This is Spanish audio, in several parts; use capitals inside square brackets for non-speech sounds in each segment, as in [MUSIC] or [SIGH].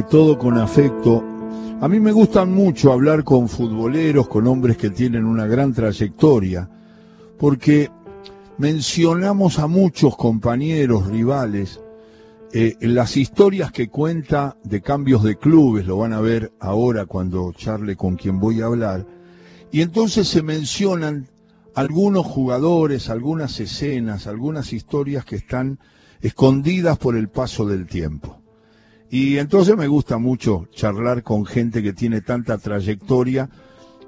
todo con afecto. A mí me gustan mucho hablar con futboleros, con hombres que tienen una gran trayectoria, porque mencionamos a muchos compañeros, rivales, eh, las historias que cuenta de cambios de clubes, lo van a ver ahora cuando charle con quien voy a hablar, y entonces se mencionan algunos jugadores, algunas escenas, algunas historias que están escondidas por el paso del tiempo. Y entonces me gusta mucho charlar con gente que tiene tanta trayectoria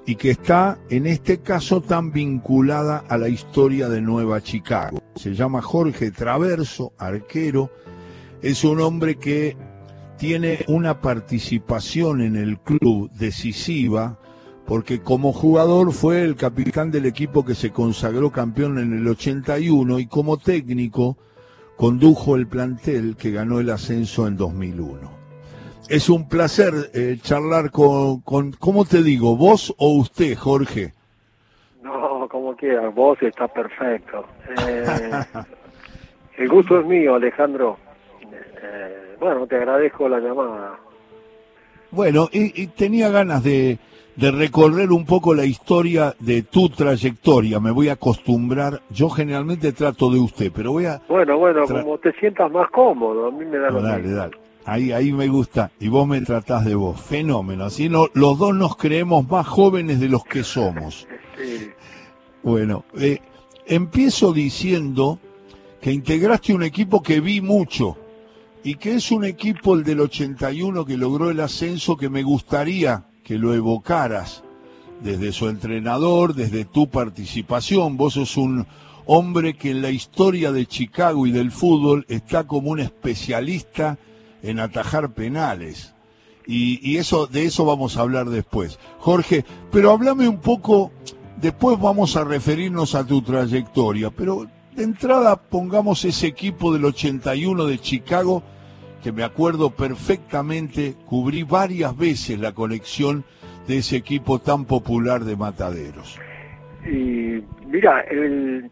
y que está, en este caso, tan vinculada a la historia de Nueva Chicago. Se llama Jorge Traverso, arquero. Es un hombre que tiene una participación en el club decisiva, porque como jugador fue el capitán del equipo que se consagró campeón en el 81 y como técnico condujo el plantel que ganó el ascenso en 2001. Es un placer eh, charlar con, con, ¿cómo te digo? ¿Vos o usted, Jorge? No, como quieras, vos está perfecto. Eh, [LAUGHS] el gusto es mío, Alejandro. Eh, bueno, te agradezco la llamada. Bueno, y tenía ganas de, de recorrer un poco la historia de tu trayectoria. Me voy a acostumbrar, yo generalmente trato de usted, pero voy a... Bueno, bueno, como te sientas más cómodo, a mí me da no, Dale, dale. Ahí, ahí me gusta. Y vos me tratás de vos. Fenómeno. Así no, los dos nos creemos más jóvenes de los que somos. [LAUGHS] sí. Bueno, eh, empiezo diciendo que integraste un equipo que vi mucho y que es un equipo, el del 81, que logró el ascenso que me gustaría que lo evocaras desde su entrenador, desde tu participación. Vos sos un hombre que en la historia de Chicago y del fútbol está como un especialista en atajar penales. Y, eso, de eso vamos a hablar después. Jorge, pero háblame un poco, después vamos a referirnos a tu trayectoria, pero de entrada pongamos ese equipo del 81 de Chicago que me acuerdo perfectamente, cubrí varias veces la colección de ese equipo tan popular de Mataderos. Y mira, el,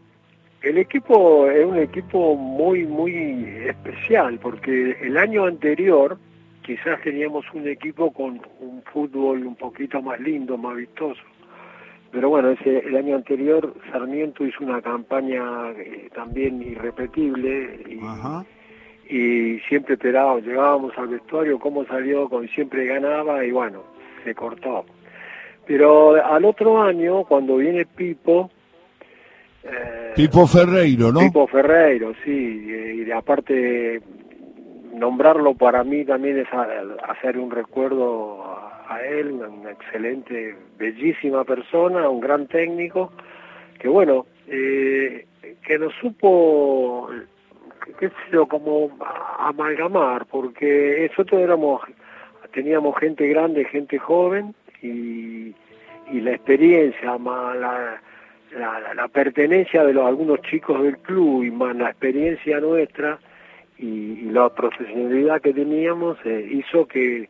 el equipo es un equipo muy, muy especial, porque el año anterior quizás teníamos un equipo con un fútbol un poquito más lindo, más vistoso. Pero bueno, ese, el año anterior Sarmiento hizo una campaña eh, también irrepetible y, y siempre esperábamos, llegábamos al vestuario, cómo salió, con siempre ganaba y bueno, se cortó. Pero al otro año, cuando viene Pipo... Eh, Pipo Ferreiro, ¿no? Pipo Ferreiro, sí, y, aparte nombrarlo para mí también es hacer un recuerdo a, él, una, excelente, bellísima persona, un gran técnico, que bueno, eh, que nos supo qué sé yo, como amalgamar, porque nosotros éramos, teníamos gente grande, gente joven, y, y la experiencia, más la, la, pertenencia de los, algunos chicos del club, y más la experiencia nuestra, y, la profesionalidad que teníamos, eh, hizo que,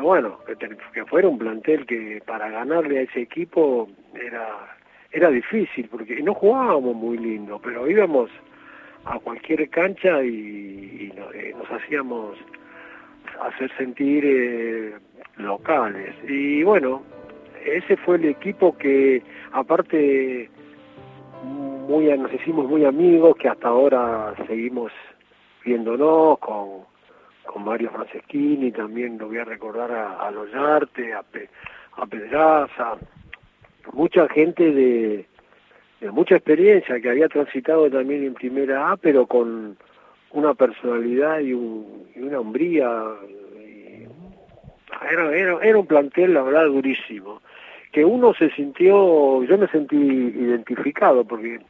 bueno, que, que fuera un plantel que para ganarle a ese equipo era era difícil, porque no jugábamos muy lindo, pero íbamos a cualquier cancha y, eh, nos hacíamos hacer sentir eh, locales. Y bueno, ese fue el equipo que aparte muy nos hicimos muy amigos, que hasta ahora seguimos viéndonos con, con Mario Franceschini, también lo voy a recordar a, a Loyarte, a, a Pedraza, mucha gente de, mucha experiencia, que había transitado también en primera A, pero con una personalidad y, una hombría. era, era, era un plantel, la verdad, durísimo. Que uno se sintió, yo me sentí identificado, porque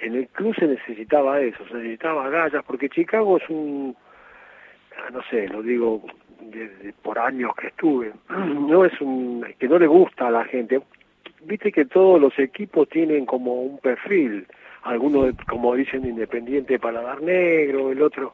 en el club se necesitaba eso, se necesitaba gallas, porque Chicago es un, no sé, lo digo por años que estuve, [CLEARS THROAT] no es un, que no le gusta a la gente, viste que todos los equipos tienen como un perfil, algunos como dicen independiente para dar negro, el otro,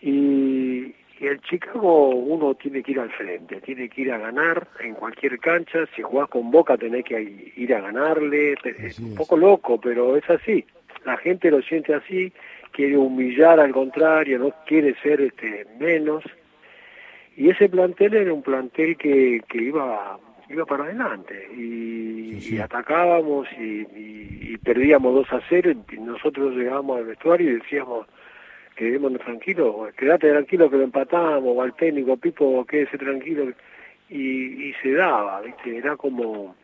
y, el Chicago uno tiene que ir al frente, tiene que ir a ganar en cualquier cancha, si jugás con Boca tenés que ir a ganarle, es un poco loco, pero es así, la gente lo siente así, quiere humillar al contrario, no quiere ser este menos, y ese plantel era un plantel que, que iba iba para adelante. Y, atacábamos y, perdíamos 2 a 0 y nosotros llegábamos al vestuario y decíamos quedémonos tranquilos, quédate tranquilo que lo empatamos, o al técnico, Pipo, quédese tranquilo y, y se daba, ¿viste? era como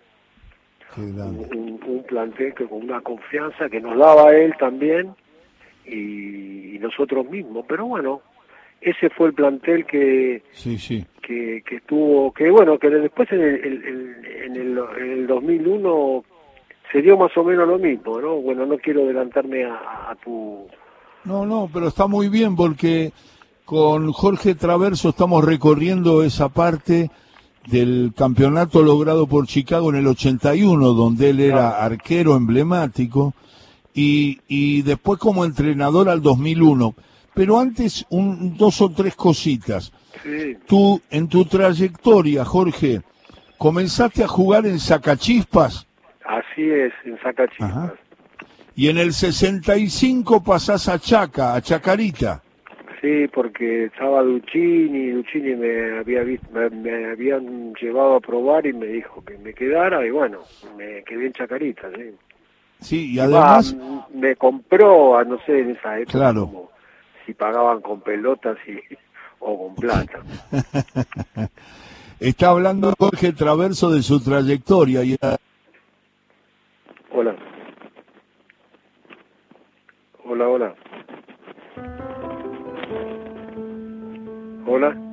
un, un, plantel que con una confianza que nos daba él también y, nosotros mismos, pero bueno, ese fue el plantel que sí, sí. Que, que tuvo que bueno que después en el, en el, en el 2001 se dio más o menos lo mismo no bueno no quiero adelantarme a, tu no no pero está muy bien porque con Jorge Traverso estamos recorriendo esa parte del campeonato logrado por Chicago en el 81 donde él era arquero emblemático y, y después como entrenador al 2001 pero antes, un, dos o tres cositas. Sí. Tú, en tu trayectoria, Jorge, comenzaste a jugar en Sacachispas. Así es, en Sacachispas. Y en el 65 pasás a Chaca, a Chacarita. Sí, porque estaba Duchini, Duchini me había visto, me, habían llevado a probar y me dijo que me quedara y bueno, me quedé en Chacarita, sí. Sí, y además... me compró, no sé, en esa época, claro si pagaban con pelotas y, o con plata. [LAUGHS] Está hablando Jorge Traverso de su trayectoria. Y... Hola. Hola, hola. Hola. Hola.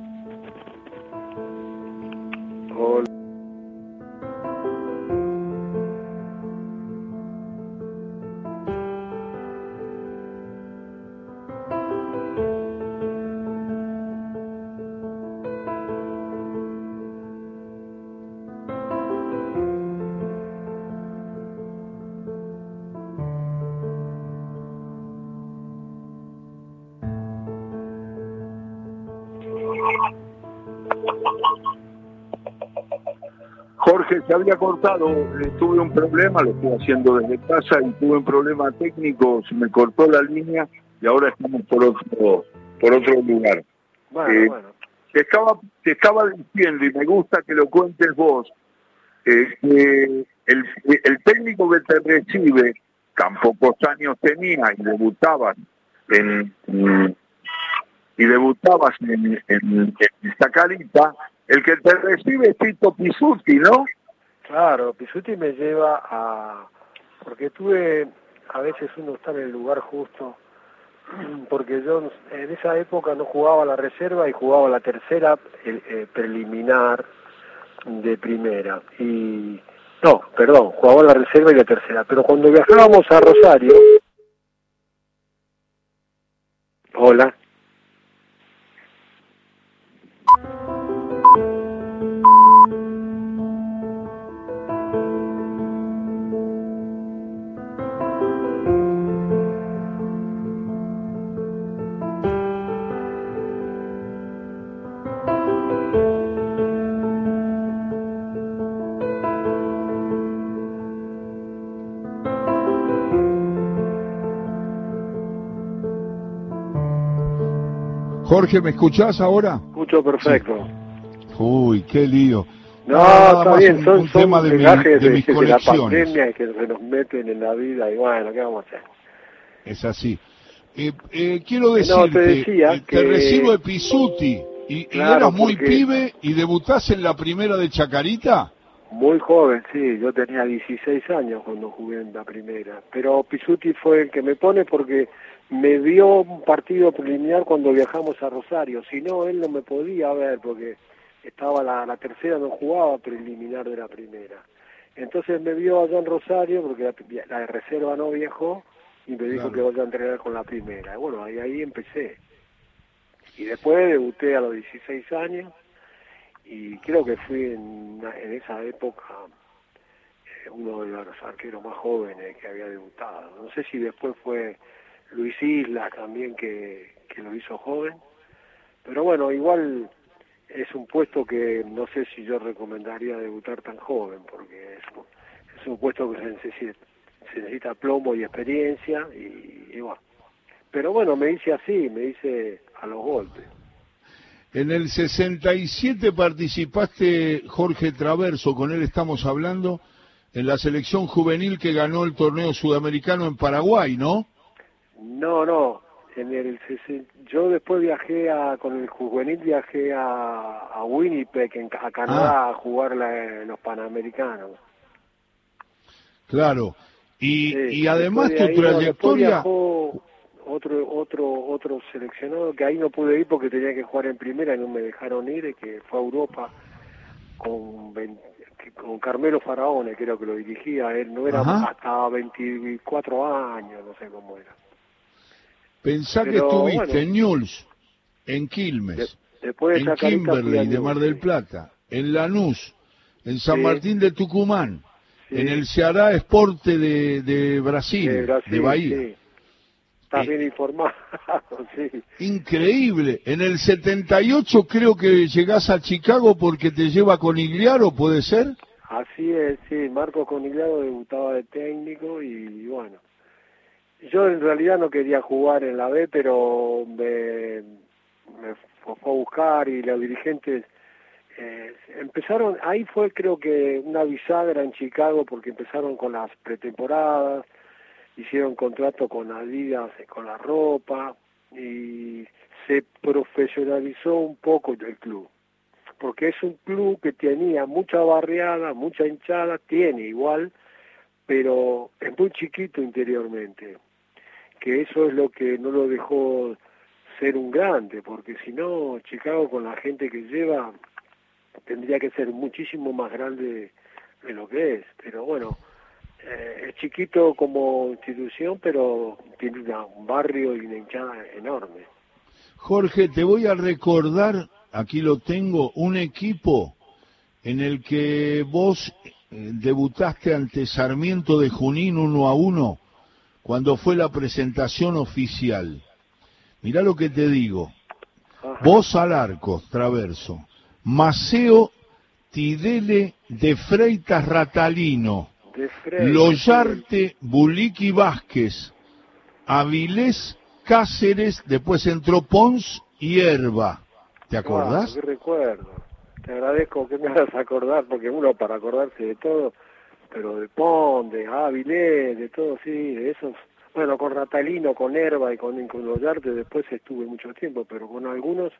Se había cortado, eh, tuve un problema, lo estoy haciendo desde casa y tuve un problema técnico, se me cortó la línea y ahora estamos por otro, por otro lugar. Bueno, eh, bueno. Te estaba, te estaba diciendo, y me gusta que lo cuentes vos, eh, que el, el técnico que te recibe tan pocos años tenía y debutabas en, y debutabas en, en, en Zacarita, el que te recibe es Tito Pisuti, ¿no? Claro, Pisuti me lleva a... porque tuve, a veces uno está en el lugar justo, porque yo en esa época no jugaba la reserva y jugaba la tercera eh, preliminar de primera. Y no, perdón, jugaba la reserva y la tercera. Pero cuando viajábamos a Rosario... Hola. Jorge, ¿me escuchás ahora? Escucho perfecto. Uy, qué lío. No, está bien, son, son tema de, de, la pandemia que se nos meten en la vida y bueno, ¿qué vamos a hacer? Es así. Eh, eh, quiero decir no, te, eh, que... recibo de Pisuti y, claro, eras muy pibe y debutás en la primera de Chacarita. Muy joven, sí, yo tenía 16 años cuando jugué en la primera, pero Pisuti fue el que me pone porque me dio un partido preliminar cuando viajamos a Rosario, si no él no me podía ver porque estaba la, la tercera, no jugaba preliminar de la primera. Entonces me vio allá en Rosario porque la, la reserva no viajó y me dijo que vaya a entrenar con la primera. bueno, ahí, ahí empecé. Y después debuté a los 16 años y creo que fui en, en esa época eh, uno de los arqueros más jóvenes que había debutado. No sé si después fue Luis Isla también que, que lo hizo joven, pero bueno, igual es un puesto que no sé si yo recomendaría debutar tan joven, porque es, un puesto que se necesita, plomo y experiencia, y, y bueno. Pero bueno, me dice así, me dice a los golpes. En el 67 participaste, Jorge Traverso, con él estamos hablando, en la selección juvenil que ganó el torneo sudamericano en Paraguay, ¿no? No, no. En el yo después viajé a, con el juvenil viajé a, Winnipeg, a Canadá, ah. a jugar los Panamericanos. Claro. Y, y además tu trayectoria otro otro otro seleccionado que ahí no pude ir porque tenía que jugar en primera y no me dejaron ir que fue a Europa con con Carmelo Faraone creo que lo dirigía él no era hasta 24 años no sé cómo era pensá que estuviste en Newell's en Quilmes en Kimberley de Mar del Plata en Lanús en San Martín de Tucumán en el Ceará Esporte de, de Brasil, de, Bahía Estás bien informado, [LAUGHS] sí. Increíble. En el 78 creo que llegás a Chicago porque te lleva Conigliaro, ¿puede ser? Así es, sí. Marco Conigliaro debutaba de técnico y bueno. Yo en realidad no quería jugar en la B, pero me, fue a buscar y los dirigentes eh, empezaron, ahí fue creo que una bisagra en Chicago porque empezaron con las pretemporadas, hicieron contrato con Adidas, con la ropa y se profesionalizó un poco el club. Porque es un club que tenía mucha barriada, mucha hinchada, tiene igual, pero es muy chiquito interiormente. Que eso es lo que no lo dejó ser un grande, porque si no, Chicago con la gente que lleva tendría que ser muchísimo más grande de lo que es. Pero bueno, eh, es chiquito como institución, pero tiene un barrio y una hinchada enorme. Jorge, te voy a recordar, aquí lo tengo, un equipo en el que vos eh, debutaste ante Sarmiento de Junín uno a uno cuando fue la presentación oficial. Mirá lo que te digo. Vos al arco, traverso. Maceo Tidele de Freitas Ratalino. Loyarte, Buliki Vázquez, Avilés, Cáceres, después entró Pons y Herba. ¿Te acordás? qué recuerdo. Te agradezco que me hagas acordar, porque uno para acordarse de todo, pero de Pons, de Avilés, de todo, sí, de esos. Bueno, con Ratalino, con Herba y con, con después estuve mucho tiempo, pero con algunos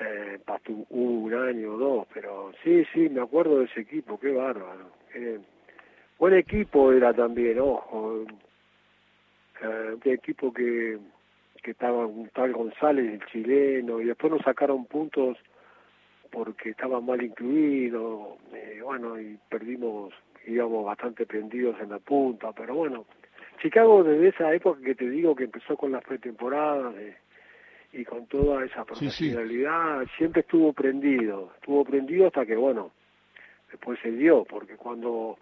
eh, un año o dos, pero sí, sí, me acuerdo de ese equipo, qué bárbaro. Buen equipo era también, ojo. Eh, un equipo que, que estaba un tal González, el chileno, y después nos sacaron puntos porque estaba mal incluido, eh, bueno, y perdimos, íbamos bastante prendidos en la punta, pero bueno, Chicago desde esa época que te digo que empezó con las pretemporadas y con toda esa profesionalidad, siempre estuvo prendido, estuvo prendido hasta que, bueno, después se dio, porque cuando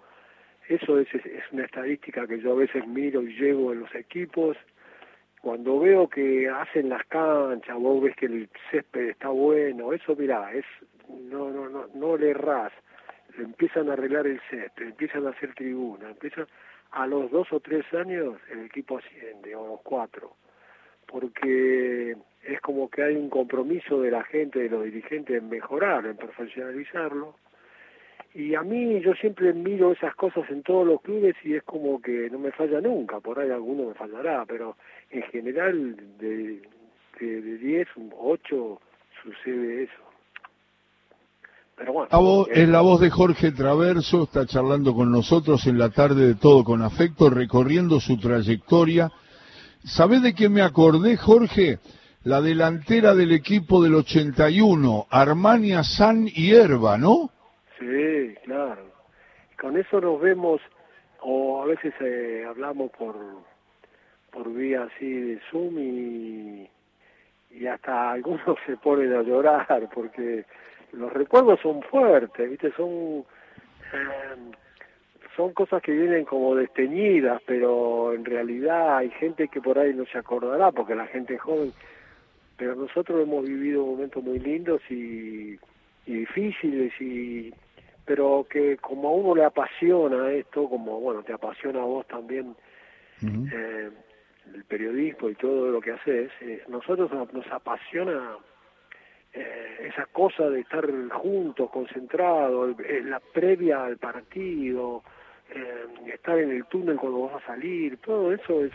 eso es, es una estadística que yo a veces miro y llevo en los equipos. Cuando veo que hacen las canchas, vos ves que el césped está bueno, eso mirá, es, no, no, no, no le errás. Empiezan a arreglar el césped, empiezan a hacer tribuna, empiezan, a los dos o tres años el equipo asciende, o los cuatro, porque es como que hay un compromiso de la gente, de los dirigentes en mejorar, en profesionalizarlo, y a mí yo siempre miro esas cosas en todos los clubes y es como que no me falla nunca, por ahí alguno me fallará, pero en general de, de, 10, 8 sucede eso. Pero bueno, es la voz de Jorge Traverso, está charlando con nosotros en la tarde de Todo con Afecto, recorriendo su trayectoria. ¿Sabés de qué me acordé, Jorge? La delantera del equipo del 81, Armania San y Herba, ¿no? Sí, claro. Con eso nos vemos, o a veces eh, hablamos por, por vía así de Zoom y, y hasta algunos [LAUGHS] se ponen a llorar porque los recuerdos son fuertes, ¿viste? Son, em, son cosas que vienen como desteñidas, pero en realidad hay gente que por ahí no se acordará porque la gente es joven, pero nosotros hemos vivido momentos muy lindos y, y difíciles y pero que como a uno le apasiona esto, como bueno, te apasiona a vos también eh, el periodismo y todo lo que haces, eh, nosotros nos apasiona eh, esa cosa de estar juntos, concentrados, la previa al partido, eh, estar en el túnel cuando vas a salir, todo eso es,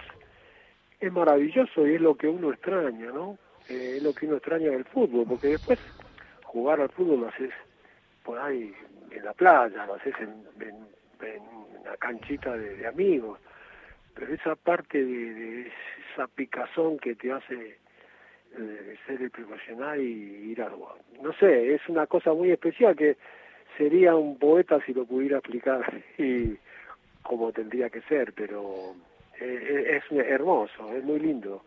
es maravilloso y es lo que uno extraña, ¿no? Eh, es lo que uno extraña del fútbol, porque después jugar al fútbol lo haces por ahí en la playa, lo haces en, en, una canchita de, amigos, pero esa parte de, esa picazón que te hace eh, ser el profesional y ir a no sé, es una cosa muy especial que sería un poeta si lo pudiera explicar [LAUGHS] y como tendría que ser, pero eh, es hermoso, es muy lindo.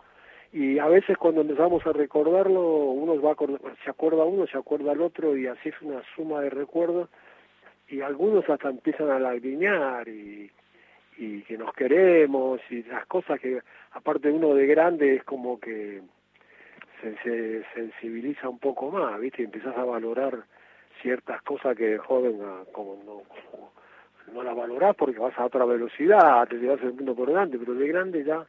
Y a veces cuando empezamos a recordarlo, uno va se acuerda uno, se acuerda el otro y así es una suma de recuerdos y algunos hasta empiezan a lagriñar y, y que nos queremos y las cosas que aparte uno de grande es como que se, sensibiliza un poco más, ¿viste? Y empiezas a valorar ciertas cosas que de joven ah, como no, no las valorás porque vas a otra velocidad, te llevas el mundo por delante, pero de grande ya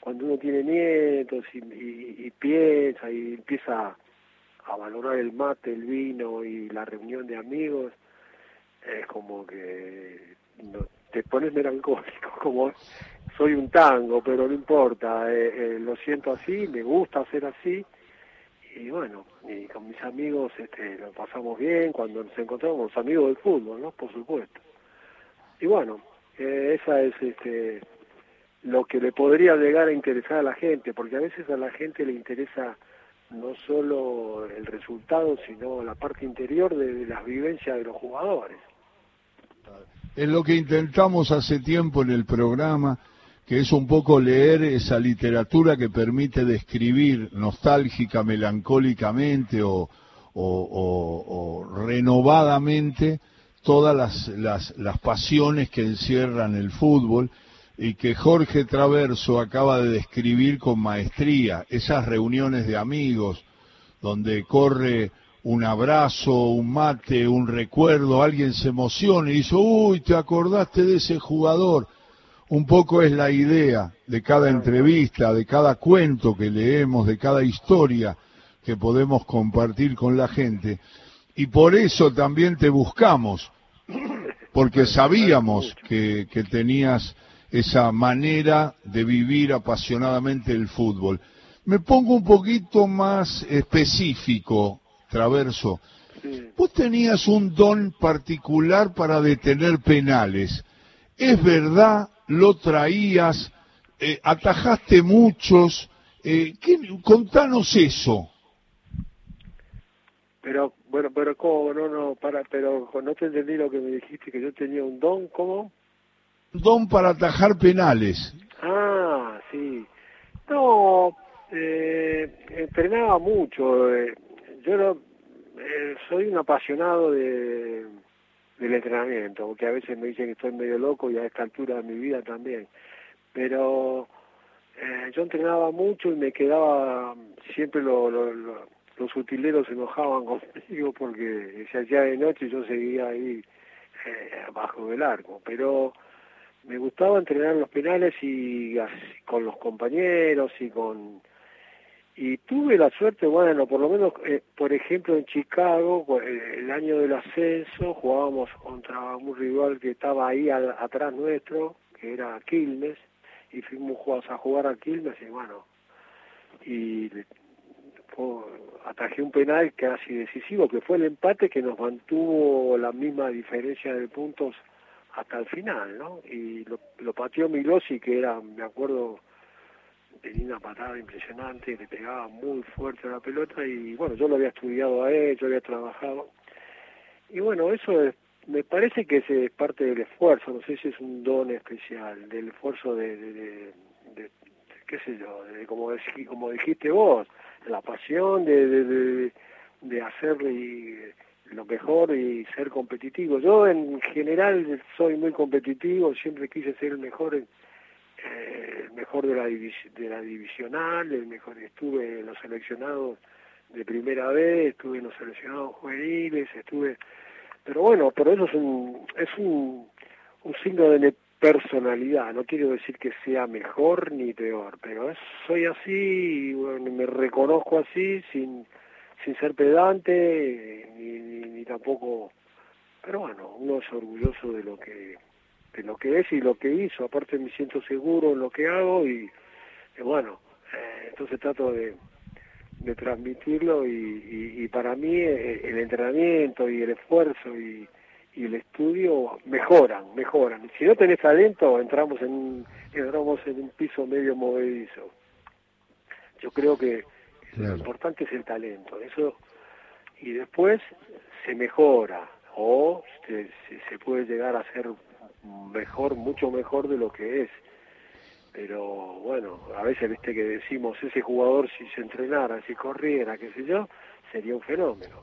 cuando uno tiene nietos y, piensa y empieza a valorar el mate, el vino y la reunión de amigos, es como que te pones melancólico, [LAUGHS] como soy un tango, pero no importa, eh, eh, lo siento así, me gusta hacer así, y bueno, y con mis amigos este, lo pasamos bien cuando nos encontramos, los amigos del fútbol, ¿no? Por supuesto. Y bueno, eh, esa es este lo que le podría llegar a interesar a la gente, porque a veces a la gente le interesa no solo el resultado, sino la parte interior de, las vivencias de los jugadores. Es lo que intentamos hace tiempo en el programa, que es un poco leer esa literatura que permite describir nostálgica, melancólicamente o, renovadamente todas las, las, pasiones que encierran el fútbol y que Jorge Traverso acaba de describir con maestría, esas reuniones de amigos donde corre un abrazo, un mate, un recuerdo, alguien se emociona y dice, uy, te acordaste de ese jugador. Un poco es la idea de cada entrevista, de cada cuento que leemos, de cada historia que podemos compartir con la gente. Y por eso también te buscamos, porque sabíamos que, que tenías esa manera de vivir apasionadamente el fútbol. Me pongo un poquito más específico, Traverso. Vos tenías un don particular para detener penales. ¿Es verdad? ¿Lo traías? Eh, ¿Atajaste muchos? Eh, contanos eso. Pero, bueno, pero ¿cómo? No, no, para, pero no te entendí lo que me dijiste, que yo tenía un don, ¿cómo? don para atajar penales. Ah, sí. No, eh, entrenaba mucho. Eh, yo no, eh, soy un apasionado de, del entrenamiento, porque a veces me dicen que estoy medio loco y a esta altura de mi vida también. Pero eh, yo entrenaba mucho y me quedaba, siempre lo, los utileros se enojaban [LAUGHS] conmigo porque se hacía de noche y yo seguía ahí eh, abajo del arco. Pero me gustaba entrenar los penales y con los compañeros y con y tuve la suerte bueno por lo menos eh, por ejemplo en Chicago eh, el año del ascenso jugábamos contra un rival que estaba ahí atrás nuestro que era Quilmes y fuimos a jugar a Quilmes y bueno y atajé un penal casi decisivo que fue el empate que nos mantuvo la misma diferencia de puntos hasta el final, ¿no? Y lo, lo pateó Milosi, que era, me acuerdo, tenía una patada impresionante, le pegaba muy fuerte a la pelota y bueno, yo lo había estudiado a él, yo había trabajado. Y bueno, eso es, me parece que es parte del esfuerzo, no sé si es un don especial, del esfuerzo de, qué sé yo, de, como, dijiste vos, la pasión de, de, de, hacer y lo mejor y ser competitivo. Yo en general soy muy competitivo, siempre quise ser el mejor, eh, el mejor de la, de la divisional, el mejor estuve en los seleccionados de primera vez, estuve en los seleccionados juveniles, estuve, pero bueno, pero eso es un, es un, un signo de personalidad, no quiero decir que sea mejor ni peor, pero soy así y bueno, me reconozco así sin sin ser pedante ni, tampoco pero bueno uno es orgulloso de lo que de lo que es y lo que hizo aparte me siento seguro en lo que hago y, bueno eh, entonces trato de, de transmitirlo y, y, para mí eh, el entrenamiento y el esfuerzo y, y el estudio mejoran, mejoran. Si no tenés talento, entramos en, entramos en un piso medio movedizo. Yo creo que lo importante es el talento, eso y después se mejora o se, se puede llegar a ser mejor, mucho mejor de lo que es. Pero bueno, a veces viste que decimos ese jugador si se entrenara, si corriera, qué sé yo, sería un fenómeno.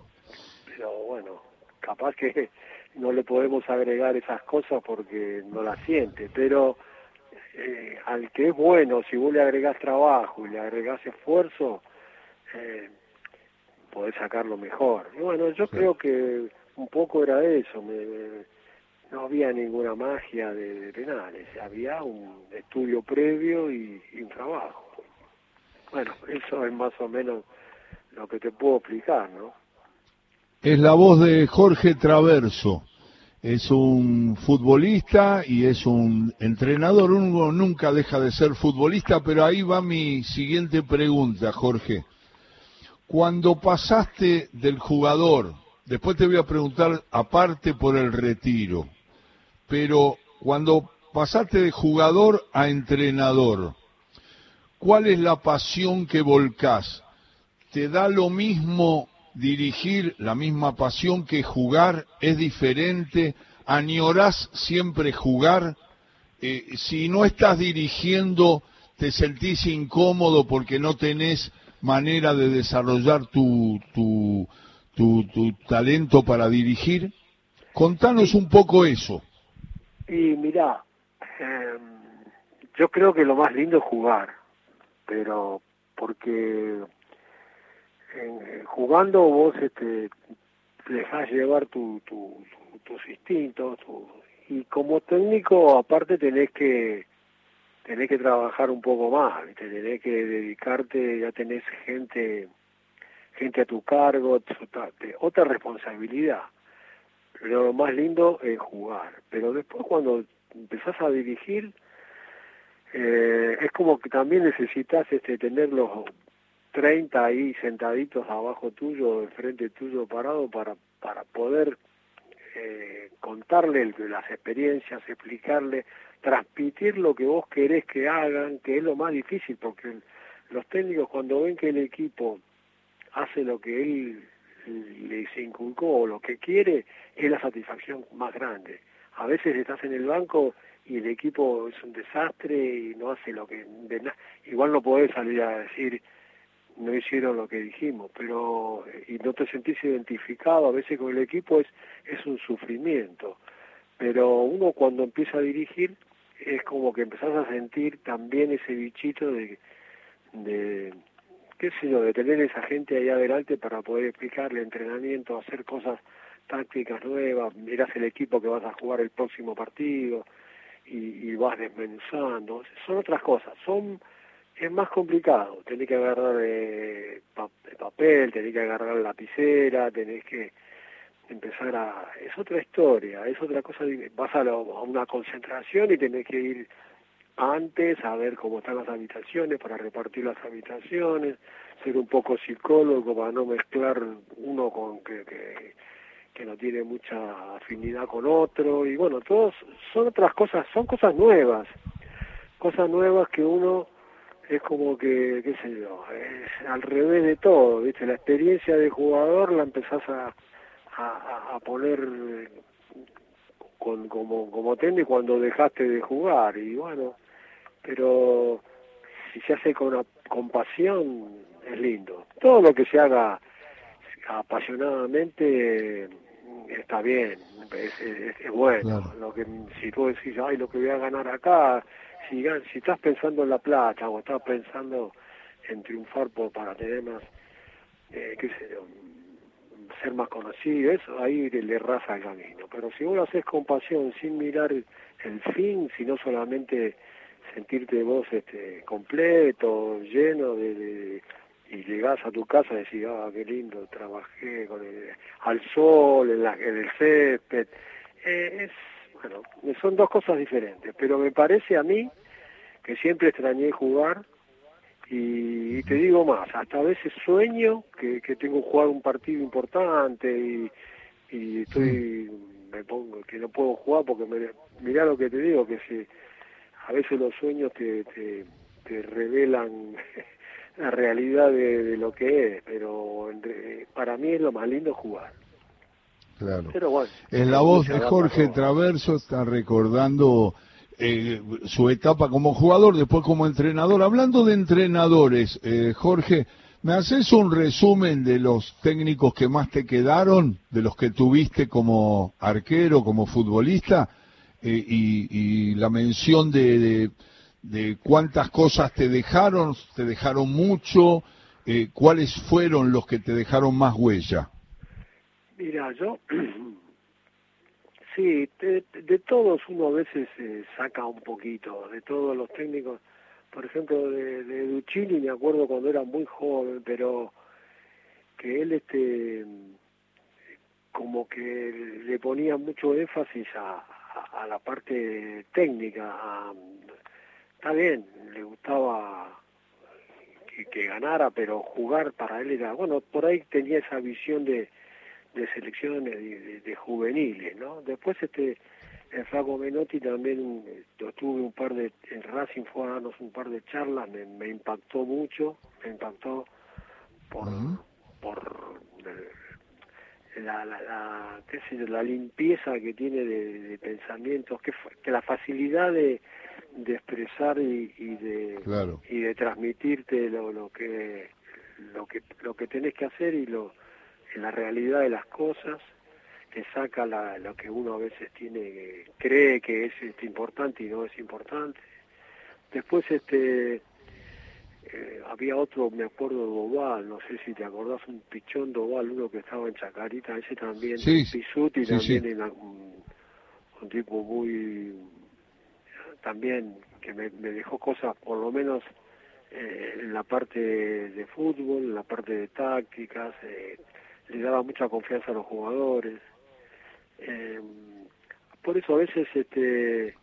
Pero bueno, capaz que [LAUGHS] no le podemos agregar esas cosas porque no las siente, pero eh, al que es bueno, si vos le agregás trabajo y le agregás esfuerzo, eh, podés sacarlo mejor. Y bueno, yo creo que un poco era eso, no había ninguna magia de, penales, había un estudio previo y, un trabajo. Bueno, eso es más o menos lo que te puedo explicar, ¿no? Es la voz de Jorge Traverso. Es un futbolista y es un entrenador. Uno nunca deja de ser futbolista, pero ahí va mi siguiente pregunta, Jorge. Cuando pasaste del jugador, después te voy a preguntar aparte por el retiro, pero cuando pasaste de jugador a entrenador, ¿cuál es la pasión que volcás? ¿Te da lo mismo dirigir, la misma pasión que jugar? ¿Es diferente? ¿Añorás siempre jugar? Eh, si no estás dirigiendo, ¿te sentís incómodo porque no tenés manera de desarrollar tu, tu, tu, talento para dirigir? Contanos un poco eso. Y mira, em, yo creo que lo más lindo es jugar, pero porque jugando vos este, dejás llevar tu, tu, tus instintos y como técnico aparte tenés que tenés que trabajar un poco más, tenés que dedicarte, ya tenés gente gente a tu cargo, otra responsabilidad. Lo más lindo es jugar. Pero después cuando empezás a dirigir, eh, es como que también necesitas este, tener los 30 ahí sentaditos abajo tuyo, de frente tuyo parado para, para poder eh, contarle las experiencias, explicarle, transmitir lo que vos querés que hagan, que es lo más difícil, porque los técnicos cuando ven que el equipo hace lo que él les inculcó o lo que quiere, es la satisfacción más grande. A veces estás en el banco y el equipo es un desastre y no hace lo que... igual no podés salir a decir no hicieron lo que dijimos, pero y no te sentís identificado, a veces con el equipo es, es un sufrimiento, pero uno cuando empieza a dirigir es como que empezás a sentir también ese bichito de, de qué sé yo, de tener esa gente ahí adelante para poder explicarle entrenamiento, hacer cosas tácticas nuevas, mirás el equipo que vas a jugar el próximo partido y, y vas desmenuzando, son otras cosas, son es más complicado, tenés que agarrar eh, papel, tenés que agarrar lapicera, tenés que empezar a... es otra historia, es otra cosa, vas a, a una concentración y tenés que ir antes a ver cómo están las habitaciones, para repartir las habitaciones, ser un poco psicólogo para no mezclar uno con que, que, no tiene mucha afinidad con otro, y bueno, todos son otras cosas, son cosas nuevas, cosas nuevas que uno es como que, qué sé yo, es al revés de todo, ¿viste? La experiencia de jugador la empezás a, a, a poner con, como, como técnico cuando dejaste de jugar, y bueno, pero si se hace con, con pasión, es lindo. Todo lo que se haga apasionadamente está bien, es, es, bueno. Lo que, si tú decís, ay, lo que voy a ganar acá, si, si estás pensando en la plata o estás pensando en triunfar por, para tener más, eh, qué sé yo, ser más conocido, eso ahí le raza el camino. Pero si vos lo haces con pasión, sin mirar el fin, sino solamente sentirte vos este, completo, lleno de, y llegás a tu casa y decís, ah, qué lindo, trabajé con el, al sol, en, la, en el césped. Eh, es, bueno, son dos cosas diferentes, pero me parece a mí que siempre extrañé jugar y, te digo más, hasta a veces sueño que, que tengo que jugar un partido importante y, y estoy, me pongo que no puedo jugar porque me, mirá lo que te digo, que si a veces los sueños te, te, te revelan [LAUGHS] la realidad de, lo que es, pero para mí es lo más lindo jugar. Claro. Pero bueno, en la voz de Jorge Traverso está recordando eh, su etapa como jugador, después como entrenador. Hablando de entrenadores, eh, Jorge, ¿me haces un resumen de los técnicos que más te quedaron, de los que tuviste como arquero, como futbolista, eh, y, la mención de de cuántas cosas te dejaron, te dejaron mucho, eh, cuáles fueron los que te dejaron más huella. Mira, yo, [CLEARS THROAT] sí, de, todos uno a veces saca un poquito, de todos los técnicos, por ejemplo, de, de Duccini me acuerdo cuando era muy joven, pero que él este como que le ponía mucho énfasis a, la parte técnica, está bien, le gustaba que, ganara, pero jugar para él era, bueno, por ahí tenía esa visión de, de selecciones de, juveniles, ¿no? Después este el Flaco Menotti también yo tuve un par de en Racing fue a darnos un par de charlas, me, me impactó mucho, me impactó por por la, la, la, qué sé la limpieza que tiene de, de pensamientos, que, que la facilidad de, de expresar y, de y de transmitirte lo, lo que lo que lo que tenés que hacer y lo en la realidad de las cosas te saca la, lo que uno a veces tiene cree que es este, importante y no es importante. Después este eh, había otro me acuerdo de Doval no sé si te acordás un pichón Doval uno que estaba en Chacarita ese también sí, Pisuti también un tipo muy también que me, dejó cosas por lo menos eh, en la parte de, fútbol, en la parte de tácticas, eh, le daba mucha confianza a los jugadores. Eh, por eso a veces este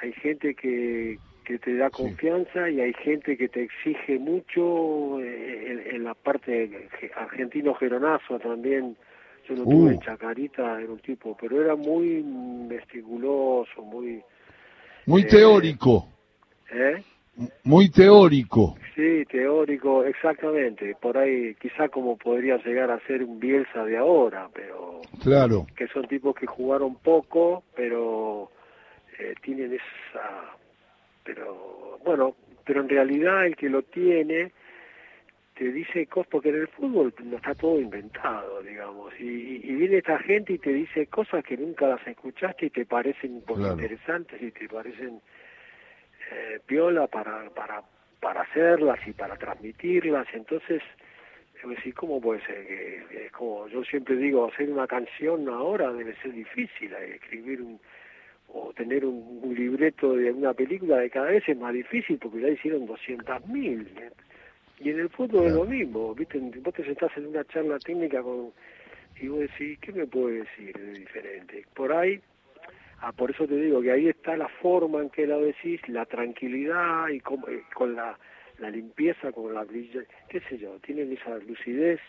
hay gente que, que te da confianza y hay gente que te exige mucho en, la parte argentino geronazo también yo no tuve uh. Chacarita era un tipo pero era muy mesticuloso muy muy teórico. ¿Eh? Muy teórico. Sí, teórico, exactamente. Por ahí quizá como podría llegar a ser un Bielsa de ahora, pero... Claro. Que son tipos que jugaron poco, pero eh, tienen esa... Pero bueno, pero en realidad el que lo tiene te dice cosas, porque en el fútbol no está todo inventado, digamos, y, viene esta gente y te dice cosas que nunca las escuchaste y te parecen interesantes y te parecen eh, piola para, para, para hacerlas y para transmitirlas, entonces, decir, ¿cómo puede ser? Que, como yo siempre digo, hacer una canción ahora debe ser difícil, eh, escribir un o tener un, libreto de una película de cada vez es más difícil porque ya hicieron 200.000 y en el fútbol es lo mismo, ¿viste? Vos te sentás en una charla técnica con, y vos decís, ¿qué me puede decir de diferente? Por ahí, ah, por eso te digo que ahí está la forma en que lo decís, la tranquilidad y eh, con, la, la limpieza, con la brilla, qué sé yo, tienen esa lucidez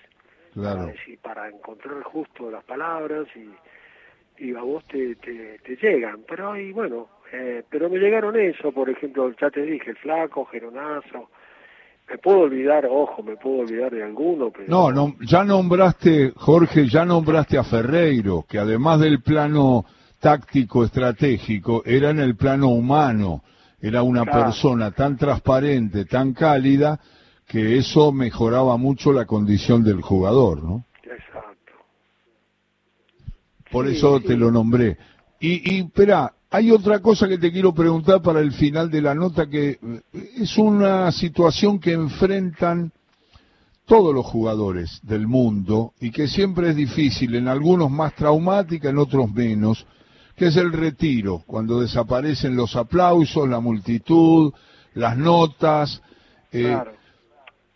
para, para encontrar justo las palabras y, y a vos te, te, te llegan. Pero ahí, bueno, eh, pero me llegaron eso, por ejemplo, ya te dije, el flaco, Geronazo, me puedo olvidar, ojo, me puedo olvidar de alguno, pero... No, no, ya nombraste, Jorge, ya nombraste a Ferreiro, que además del plano táctico estratégico, era en el plano humano, era una persona tan transparente, tan cálida, que eso mejoraba mucho la condición del jugador, ¿no? Exacto. Por eso te lo nombré. Y, y espera, hay otra cosa que te quiero preguntar para el final de la nota, que eh, es una situación que enfrentan todos los jugadores del mundo y que siempre es difícil, en algunos más traumática, en otros menos, que es el retiro, cuando desaparecen los aplausos, la multitud, las notas. Eh,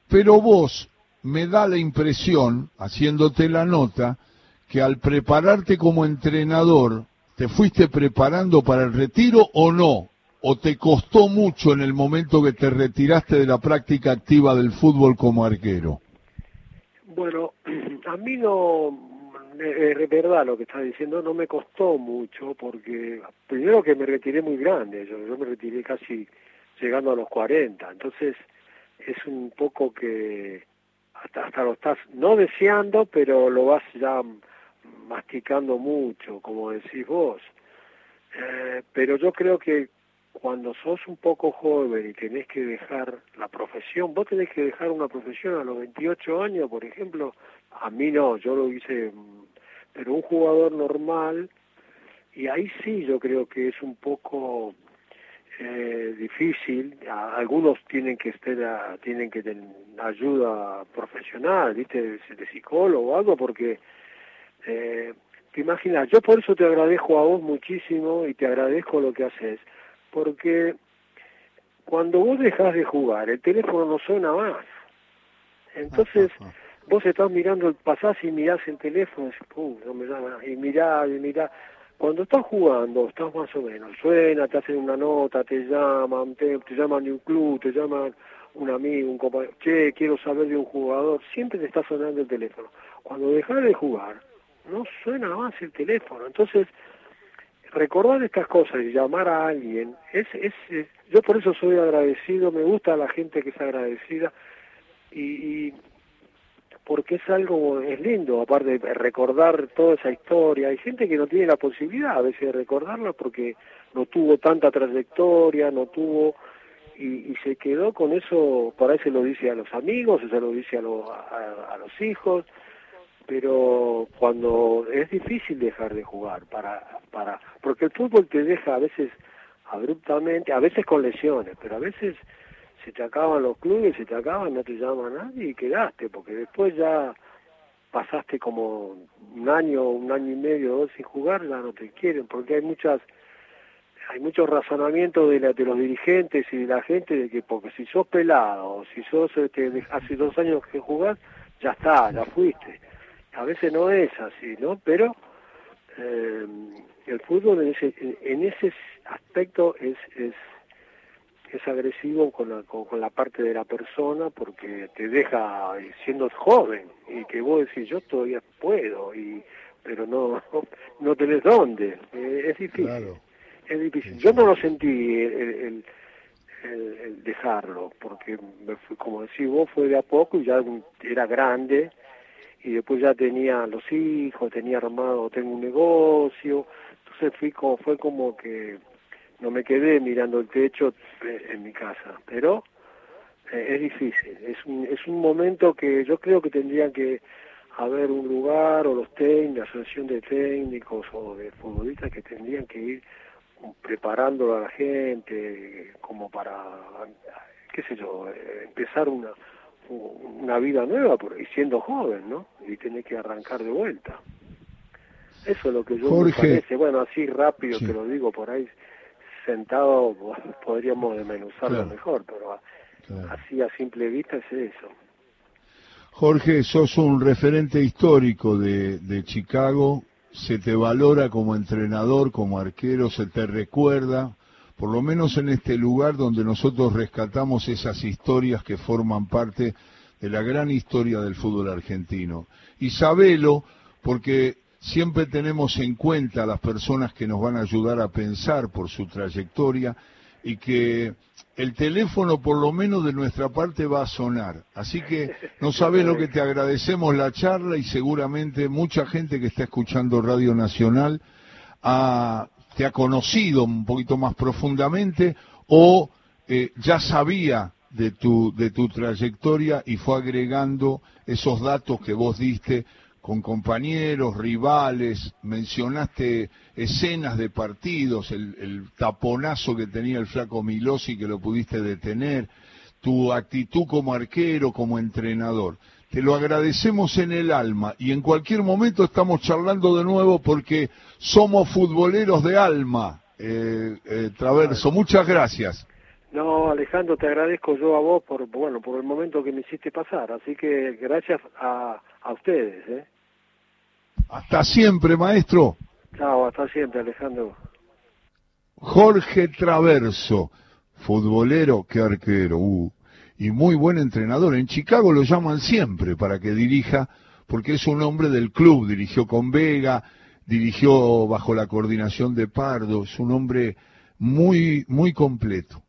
pero vos me da la impresión, haciéndote la nota, que al prepararte como entrenador, ¿te fuiste preparando para el retiro o no? ¿O te costó mucho en el momento que te retiraste de la práctica activa del fútbol como arquero? Bueno, [CLEARS THROAT] a mí no, es verdad lo que estás diciendo, no me costó mucho porque primero que me retiré muy grande, yo, yo me retiré casi llegando a los 40, entonces es un poco que hasta, hasta lo estás no deseando, pero lo vas ya masticando mucho, como decís vos. Eh, pero yo creo que cuando sos un poco joven y tenés que dejar la profesión, vos tenés que dejar una profesión a los 28 años, por ejemplo, a mí no, yo lo hice, pero un jugador normal, y ahí sí yo creo que es un poco eh, difícil, algunos tienen que estar, tienen que tener ayuda profesional, viste, de, psicólogo o algo, porque eh, te imaginas, yo por eso te agradezco a vos muchísimo y te agradezco lo que haces, porque cuando vos dejas de jugar, el teléfono no suena más. Entonces, vos estás mirando, pasás y mirás el teléfono, y, no me llama, y mirá, y mirá. Cuando estás jugando, estás más o menos, suena, te hacen una nota, te llaman, te, llaman de un club, te llaman un amigo, un compañero, che, quiero saber de un jugador, siempre te está sonando el teléfono. Cuando dejas de jugar, no suena más el teléfono. Entonces, recordar estas cosas y llamar a alguien, es, es, yo por eso soy agradecido, me gusta la gente que es agradecida y, y porque es algo, es lindo, aparte recordar toda esa historia. Hay gente que no tiene la posibilidad a veces de recordarla porque no tuvo tanta trayectoria, no tuvo, y, y se quedó con eso, por ahí se lo dice a los amigos, se lo dice a, a, a los hijos, pero cuando es difícil dejar de jugar para para porque el fútbol te deja a veces abruptamente a veces con lesiones pero a veces se te acaban los clubes se te acaban no te llama nadie y quedaste porque después ya pasaste como un año un año y medio dos sin jugar ya no te quieren porque hay muchas hay muchos razonamientos de, de los dirigentes y de la gente de que porque si sos pelado si sos este, hace dos años que jugás ya está ya fuiste a veces no es así, ¿no? Pero eh, el fútbol en ese, en ese aspecto es, es, es agresivo con la, con, la parte de la persona porque te deja siendo joven y que vos decís yo todavía puedo y pero no [LAUGHS] no tenés dónde. Eh, es difícil. Es difícil. Yo no lo sentí el, el, el, dejarlo porque como decís vos fue de a poco y ya era grande y después ya tenía los hijos, tenía armado, tengo un negocio, entonces fui como, fue como que no me quedé mirando el techo eh, en mi casa, pero eh, es difícil, es un, es un momento que yo creo que tendrían que haber un lugar o los técnicos, la asociación de técnicos o de futbolistas que tendrían que ir preparando a la gente como para, qué sé yo, eh, empezar una una vida nueva y siendo joven, ¿no? Y tiene que arrancar de vuelta. Eso es lo que yo me parece. Bueno, así rápido te lo digo, por ahí sentado podríamos desmenuzarlo mejor, pero así a simple vista es eso. Jorge, sos un referente histórico de, de Chicago, se te valora como entrenador, como arquero, se te recuerda, por lo menos en este lugar donde nosotros rescatamos esas historias que forman parte de la gran historia del fútbol argentino. Y sabelo, porque siempre tenemos en cuenta a las personas que nos van a ayudar a pensar por su trayectoria y que el teléfono por lo menos de nuestra parte va a sonar. Así que no [LAUGHS] sabes lo que te agradecemos la charla y seguramente mucha gente que está escuchando Radio Nacional ha te ha conocido un poquito más profundamente o eh, ya sabía de tu, de tu trayectoria y fue agregando esos datos que vos diste con compañeros, rivales, mencionaste escenas de partidos, el, el taponazo que tenía el flaco Milosi que lo pudiste detener, tu actitud como arquero, como entrenador. Te lo agradecemos en el alma y en cualquier momento estamos charlando de nuevo porque somos futboleros de alma, eh, eh, Traverso. Muchas gracias. No, Alejandro, te agradezco yo a vos por, bueno, por el momento que me hiciste pasar, así que gracias a, a ustedes. ¿eh? Hasta siempre, maestro. Chao, hasta siempre, Alejandro. Jorge Traverso, futbolero, qué arquero, uh, y muy buen entrenador. En Chicago lo llaman siempre para que dirija, porque es un hombre del club, dirigió con Vega, dirigió bajo la coordinación de Pardo, es un hombre muy, muy completo.